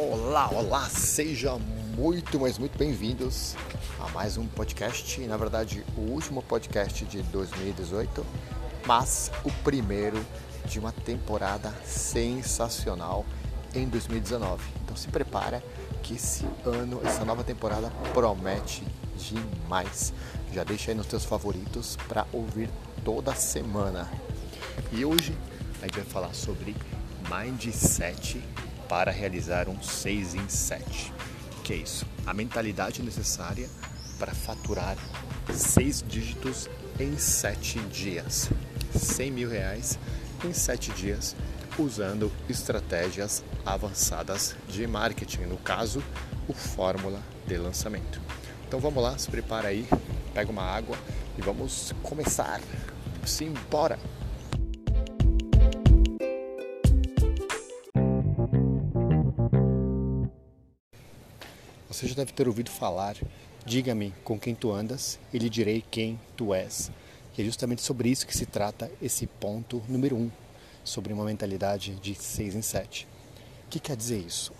Olá, olá, sejam muito, mas muito bem-vindos a mais um podcast. Na verdade, o último podcast de 2018, mas o primeiro de uma temporada sensacional em 2019. Então se prepara que esse ano, essa nova temporada promete demais. Já deixa aí nos teus favoritos para ouvir toda semana. E hoje a gente vai falar sobre mindset para realizar um 6 em 7. Que é isso? A mentalidade necessária para faturar seis dígitos em sete dias. 100 mil reais em sete dias usando estratégias avançadas de marketing, no caso, o fórmula de lançamento. Então vamos lá, se prepara aí, pega uma água e vamos começar. Simbora! Você já deve ter ouvido falar: diga-me com quem tu andas, e lhe direi quem tu és. E é justamente sobre isso que se trata esse ponto número um, sobre uma mentalidade de 6 em 7. O que quer dizer isso?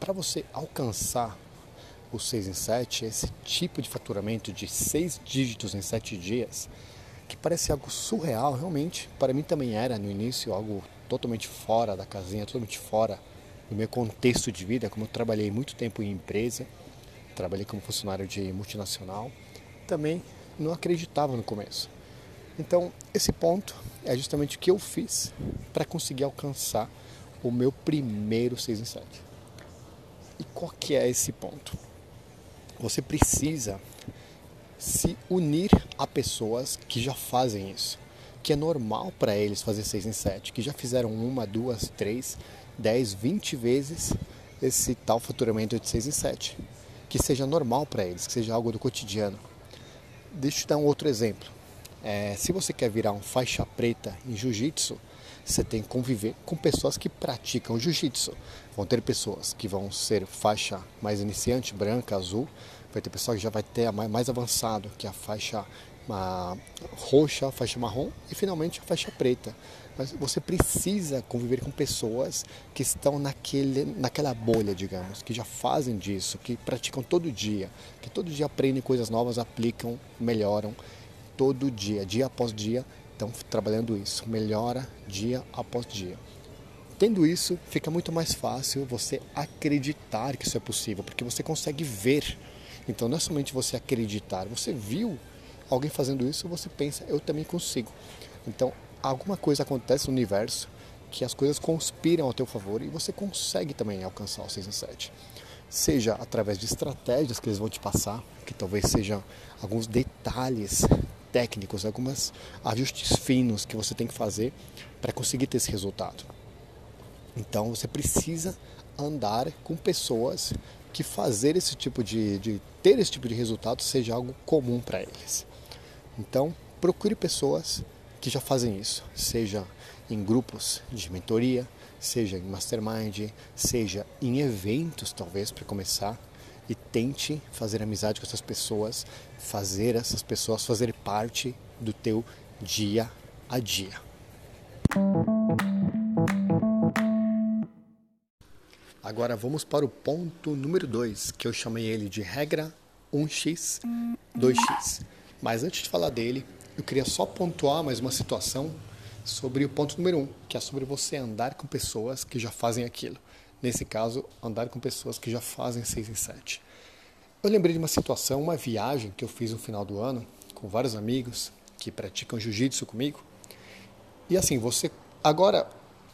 Para você alcançar o 6 em 7, esse tipo de faturamento de 6 dígitos em 7 dias, que parece algo surreal, realmente, para mim também era no início algo totalmente fora da casinha, totalmente fora do meu contexto de vida, como eu trabalhei muito tempo em empresa, trabalhei como funcionário de multinacional, também não acreditava no começo. Então, esse ponto é justamente o que eu fiz para conseguir alcançar o meu primeiro 6 em 7. E qual que é esse ponto? Você precisa se unir a pessoas que já fazem isso, que é normal para eles fazer 6 em 7, que já fizeram uma, duas, três, 10, 20 vezes esse tal faturamento de 6 em 7. Que seja normal para eles, que seja algo do cotidiano. Deixa eu te dar um outro exemplo. É, se você quer virar um faixa preta em jiu-jitsu, você tem que conviver com pessoas que praticam jiu-jitsu. Vão ter pessoas que vão ser faixa mais iniciante, branca, azul. Vai ter pessoa que já vai ter a mais avançado, que é a faixa uma roxa, a faixa marrom e finalmente a faixa preta. Mas você precisa conviver com pessoas que estão naquele, naquela bolha, digamos, que já fazem disso, que praticam todo dia, que todo dia aprendem coisas novas, aplicam, melhoram todo dia, dia após dia, estão trabalhando isso, melhora dia após dia. Tendo isso, fica muito mais fácil você acreditar que isso é possível, porque você consegue ver. Então não é somente você acreditar, você viu alguém fazendo isso, você pensa, eu também consigo. Então, alguma coisa acontece no universo que as coisas conspiram ao teu favor e você consegue também alcançar o 6 em 7. Seja através de estratégias que eles vão te passar, que talvez sejam alguns detalhes técnicos, alguns ajustes finos que você tem que fazer para conseguir ter esse resultado. Então você precisa andar com pessoas que fazer esse tipo de, de ter esse tipo de resultado seja algo comum para eles. Então, procure pessoas que já fazem isso, seja em grupos de mentoria, seja em mastermind, seja em eventos, talvez, para começar, e tente fazer amizade com essas pessoas, fazer essas pessoas fazer parte do teu dia a dia. Agora vamos para o ponto número 2, que eu chamei ele de regra 1x, 2x. Mas antes de falar dele, eu queria só pontuar mais uma situação sobre o ponto número um, que é sobre você andar com pessoas que já fazem aquilo. Nesse caso, andar com pessoas que já fazem 6 em 7. Eu lembrei de uma situação, uma viagem que eu fiz no final do ano com vários amigos que praticam jiu-jitsu comigo. E assim, você agora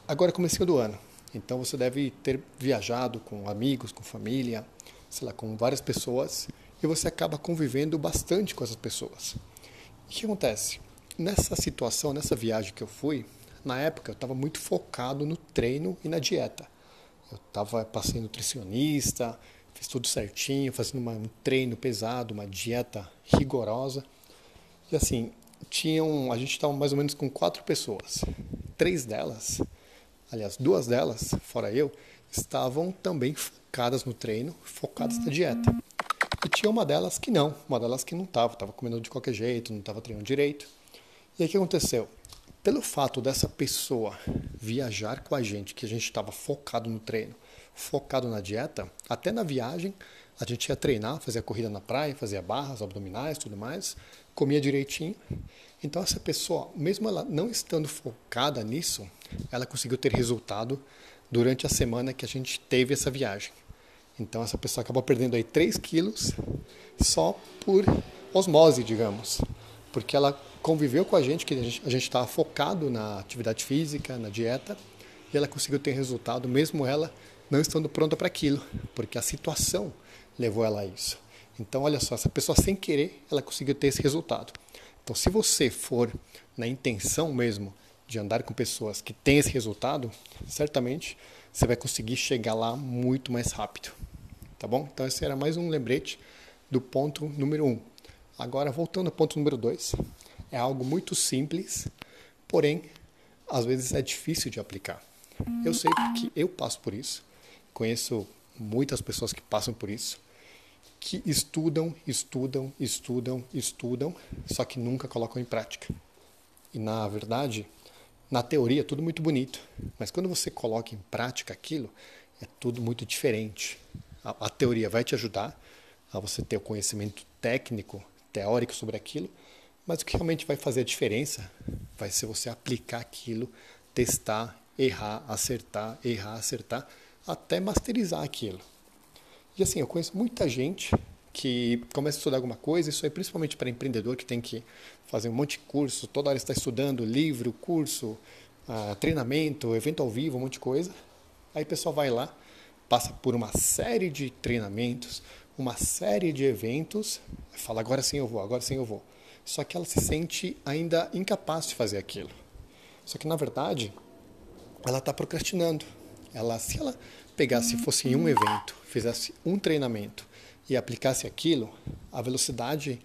agora é começo do ano. Então você deve ter viajado com amigos, com família, sei lá, com várias pessoas e você acaba convivendo bastante com essas pessoas. O que acontece? Nessa situação, nessa viagem que eu fui, na época eu estava muito focado no treino e na dieta. Eu tava, passei nutricionista, fiz tudo certinho, fazendo uma, um treino pesado, uma dieta rigorosa. E assim, tinham, a gente estava mais ou menos com quatro pessoas. Três delas, aliás, duas delas, fora eu, estavam também focadas no treino, focadas na dieta. E tinha uma delas que não, uma delas que não estava, estava comendo de qualquer jeito, não estava treinando direito. E aí o que aconteceu? Pelo fato dessa pessoa viajar com a gente, que a gente estava focado no treino, focado na dieta, até na viagem, a gente ia treinar, fazia corrida na praia, fazia barras, abdominais, tudo mais, comia direitinho. Então essa pessoa, mesmo ela não estando focada nisso, ela conseguiu ter resultado durante a semana que a gente teve essa viagem. Então essa pessoa acabou perdendo aí 3 quilos só por osmose, digamos. Porque ela conviveu com a gente, que a gente estava focado na atividade física, na dieta, e ela conseguiu ter resultado, mesmo ela não estando pronta para aquilo, porque a situação levou ela a isso. Então, olha só, essa pessoa sem querer, ela conseguiu ter esse resultado. Então, se você for na intenção mesmo de andar com pessoas que têm esse resultado, certamente você vai conseguir chegar lá muito mais rápido. Tá bom? Então, esse era mais um lembrete do ponto número um. Agora, voltando ao ponto número dois, é algo muito simples, porém, às vezes é difícil de aplicar. Eu sei porque eu passo por isso, conheço muitas pessoas que passam por isso que estudam, estudam, estudam, estudam, só que nunca colocam em prática. E na verdade, na teoria é tudo muito bonito, mas quando você coloca em prática aquilo, é tudo muito diferente. A, a teoria vai te ajudar a você ter o conhecimento técnico, teórico sobre aquilo, mas o que realmente vai fazer a diferença vai ser você aplicar aquilo, testar, errar, acertar, errar, acertar, até masterizar aquilo. E assim, eu conheço muita gente que começa a estudar alguma coisa, isso é principalmente para empreendedor que tem que fazer um monte de curso, toda hora está estudando livro, curso, uh, treinamento, evento ao vivo, um monte de coisa. Aí o pessoal vai lá, passa por uma série de treinamentos, uma série de eventos, fala agora sim eu vou, agora sim eu vou. Só que ela se sente ainda incapaz de fazer aquilo. Só que na verdade, ela está procrastinando. Ela, se ela pegasse, fosse em um evento, fizesse um treinamento e aplicasse aquilo, a velocidade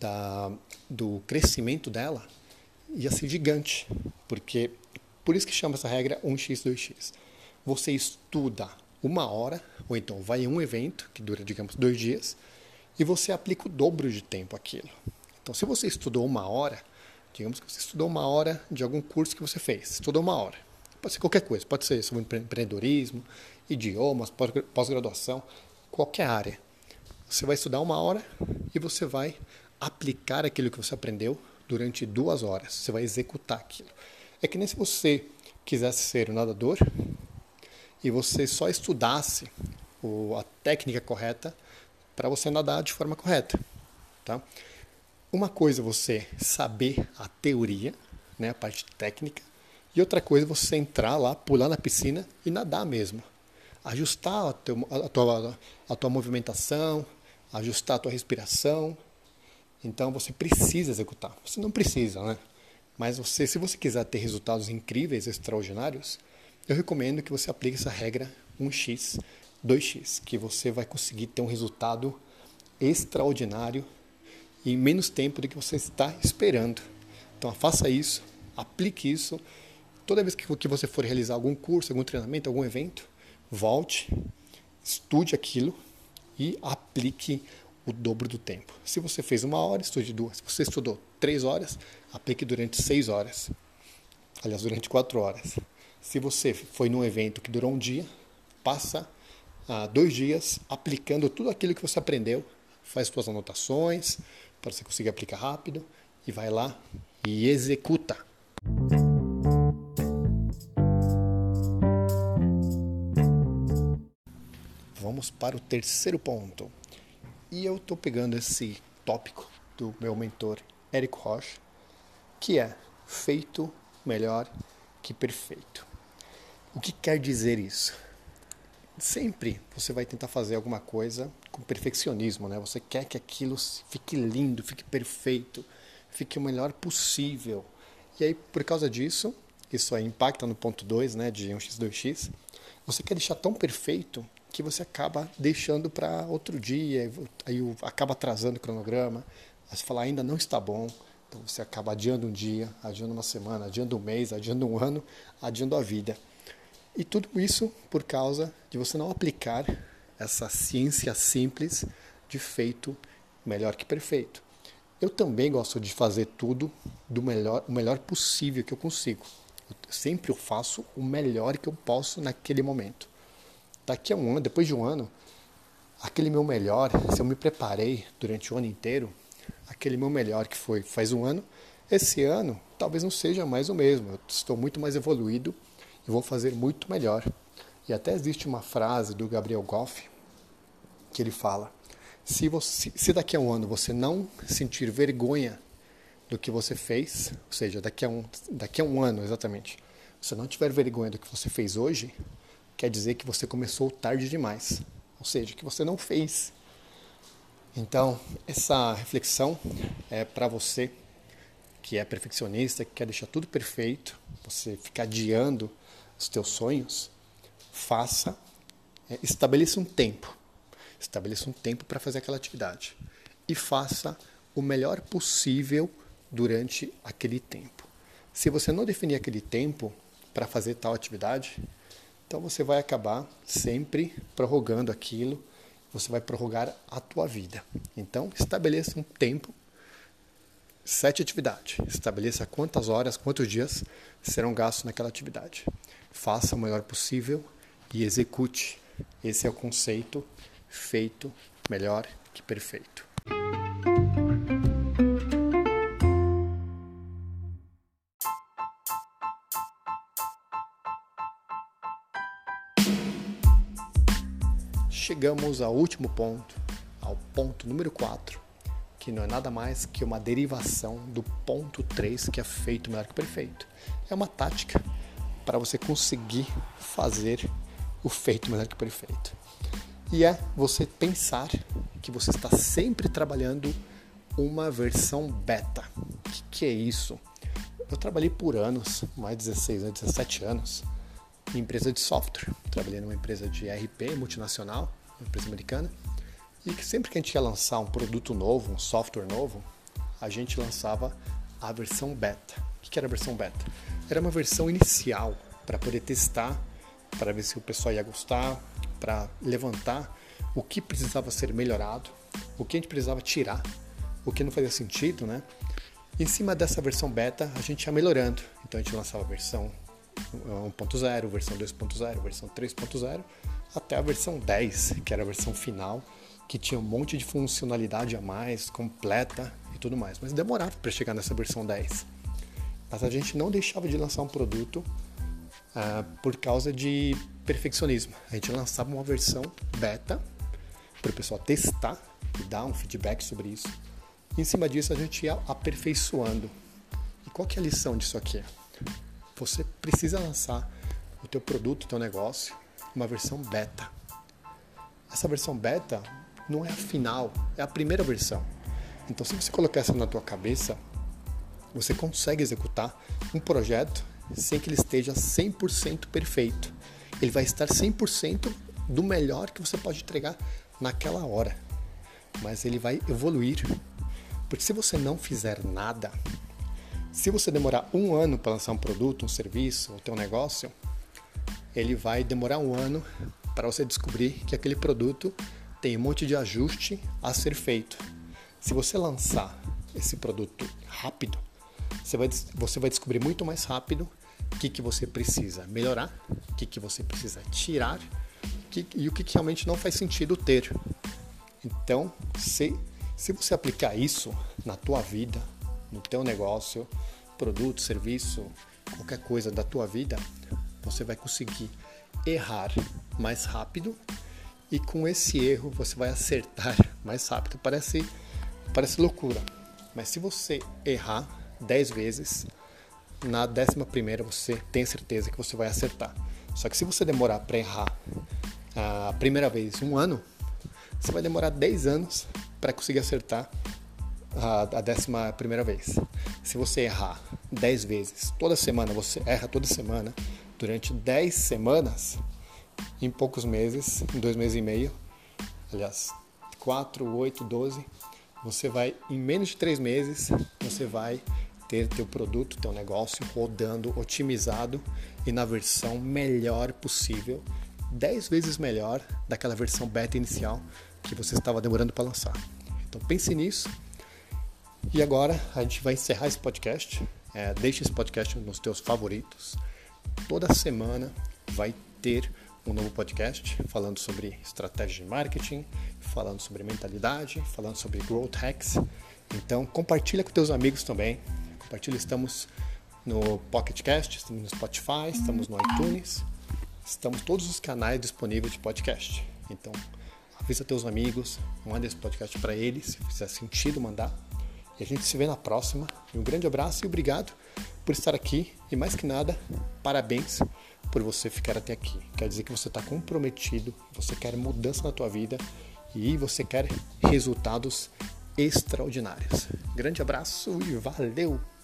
da, do crescimento dela ia ser gigante. Porque, por isso que chama essa regra 1x, 2x. Você estuda uma hora, ou então vai em um evento, que dura, digamos, dois dias, e você aplica o dobro de tempo aquilo. Então, se você estudou uma hora, digamos que você estudou uma hora de algum curso que você fez, estudou uma hora. Pode ser qualquer coisa, pode ser sobre empreendedorismo, idiomas, pós-graduação, qualquer área. Você vai estudar uma hora e você vai aplicar aquilo que você aprendeu durante duas horas. Você vai executar aquilo. É que nem se você quisesse ser um nadador e você só estudasse a técnica correta para você nadar de forma correta. Tá? Uma coisa é você saber a teoria, né, a parte técnica, e outra coisa é você entrar lá, pular na piscina e nadar mesmo ajustar a, teu, a, tua, a tua movimentação, ajustar a tua respiração. Então você precisa executar. Você não precisa, né? Mas você, se você quiser ter resultados incríveis, extraordinários, eu recomendo que você aplique essa regra 1x, 2x, que você vai conseguir ter um resultado extraordinário em menos tempo do que você está esperando. Então faça isso, aplique isso. Toda vez que você for realizar algum curso, algum treinamento, algum evento, volte, estude aquilo e aplique o dobro do tempo. Se você fez uma hora, estude duas. Se você estudou três horas, aplique durante seis horas. Aliás, durante quatro horas. Se você foi num evento que durou um dia, passa ah, dois dias aplicando tudo aquilo que você aprendeu. Faz suas anotações para você conseguir aplicar rápido e vai lá e executa. vamos para o terceiro ponto. E eu estou pegando esse tópico do meu mentor Eric Rocha, que é feito melhor que perfeito. O que quer dizer isso? Sempre você vai tentar fazer alguma coisa com perfeccionismo, né? Você quer que aquilo fique lindo, fique perfeito, fique o melhor possível. E aí, por causa disso, isso aí impacta no ponto 2, né, de 1x, 2x, você quer deixar tão perfeito que você acaba deixando para outro dia, aí acaba atrasando o cronograma, você fala, ainda não está bom, então você acaba adiando um dia, adiando uma semana, adiando um mês, adiando um ano, adiando a vida. E tudo isso por causa de você não aplicar essa ciência simples de feito melhor que perfeito. Eu também gosto de fazer tudo do melhor, o melhor possível que eu consigo. Eu sempre eu faço o melhor que eu posso naquele momento. daqui a um ano, depois de um ano, aquele meu melhor, se eu me preparei durante o ano inteiro, aquele meu melhor que foi faz um ano, esse ano talvez não seja mais o mesmo. Eu estou muito mais evoluído e vou fazer muito melhor. E até existe uma frase do Gabriel Goff que ele fala: se, você, se daqui a um ano você não sentir vergonha do que você fez, ou seja, daqui a um, daqui a um ano exatamente, você não tiver vergonha do que você fez hoje, quer dizer que você começou tarde demais, ou seja, que você não fez. Então, essa reflexão é para você que é perfeccionista, que quer deixar tudo perfeito, você ficar adiando os teus sonhos, faça, é, estabeleça um tempo. Estabeleça um tempo para fazer aquela atividade e faça o melhor possível durante aquele tempo. Se você não definir aquele tempo para fazer tal atividade, então você vai acabar sempre prorrogando aquilo, você vai prorrogar a tua vida. Então, estabeleça um tempo Sete atividades. Estabeleça quantas horas, quantos dias serão gastos naquela atividade. Faça o melhor possível e execute. Esse é o conceito feito melhor que perfeito. Chegamos ao último ponto, ao ponto número 4, que não é nada mais que uma derivação do ponto 3, que é feito melhor que perfeito. É uma tática para você conseguir fazer o feito melhor que perfeito. E é você pensar que você está sempre trabalhando uma versão beta. O que, que é isso? Eu trabalhei por anos, mais de 16 anos, 17 anos, em empresa de software. Trabalhei numa empresa de RP multinacional, uma empresa americana e que sempre que a gente ia lançar um produto novo, um software novo, a gente lançava a versão beta. O que era a versão beta? Era uma versão inicial para poder testar, para ver se o pessoal ia gostar, para levantar o que precisava ser melhorado, o que a gente precisava tirar, o que não fazia sentido, né? Em cima dessa versão beta, a gente ia melhorando. Então a gente lançava a versão 1.0, versão 2.0, versão 3.0, até a versão 10, que era a versão final, que tinha um monte de funcionalidade a mais, completa e tudo mais. Mas demorava para chegar nessa versão 10. Mas a gente não deixava de lançar um produto uh, por causa de perfeccionismo. A gente lançava uma versão beta para o pessoal testar e dar um feedback sobre isso. E em cima disso a gente ia aperfeiçoando. E qual que é a lição disso aqui? Você precisa lançar o teu produto, o teu negócio, uma versão beta. Essa versão beta não é a final, é a primeira versão. Então, se você colocar isso na tua cabeça, você consegue executar um projeto sem que ele esteja 100% perfeito. Ele vai estar 100% do melhor que você pode entregar naquela hora. Mas ele vai evoluir. Porque se você não fizer nada, se você demorar um ano para lançar um produto, um serviço, o teu negócio, ele vai demorar um ano para você descobrir que aquele produto tem um monte de ajuste a ser feito. Se você lançar esse produto rápido, você vai, você vai descobrir muito mais rápido o que, que você precisa melhorar, o que, que você precisa tirar que, e o que, que realmente não faz sentido ter. Então, se, se você aplicar isso na tua vida, no teu negócio, produto, serviço, qualquer coisa da tua vida, você vai conseguir errar mais rápido e com esse erro você vai acertar mais rápido. Parece, parece loucura, mas se você errar 10 vezes, na décima primeira você tem certeza que você vai acertar. Só que se você demorar para errar a primeira vez um ano, você vai demorar 10 anos para conseguir acertar a, a décima primeira vez. Se você errar 10 vezes, toda semana, você erra toda semana, durante 10 semanas, em poucos meses, em dois meses e meio, aliás, 4, 8, 12, você vai, em menos de três meses, você vai ter teu produto, teu negócio rodando, otimizado e na versão melhor possível, 10 vezes melhor daquela versão beta inicial que você estava demorando para lançar. Então pense nisso. E agora a gente vai encerrar esse podcast. É, esse podcast nos teus favoritos. Toda semana vai ter um novo podcast falando sobre estratégia de marketing, falando sobre mentalidade, falando sobre growth hacks. Então compartilha com teus amigos também. Compartilha, estamos no Pocket Cast, estamos no Spotify, estamos no iTunes, estamos todos os canais disponíveis de podcast. Então avisa teus amigos, manda esse podcast para eles, se fizer sentido mandar. E a gente se vê na próxima. Um grande abraço e obrigado por estar aqui. E mais que nada, parabéns por você ficar até aqui. Quer dizer que você está comprometido, você quer mudança na tua vida e você quer resultados extraordinários. Grande abraço e valeu!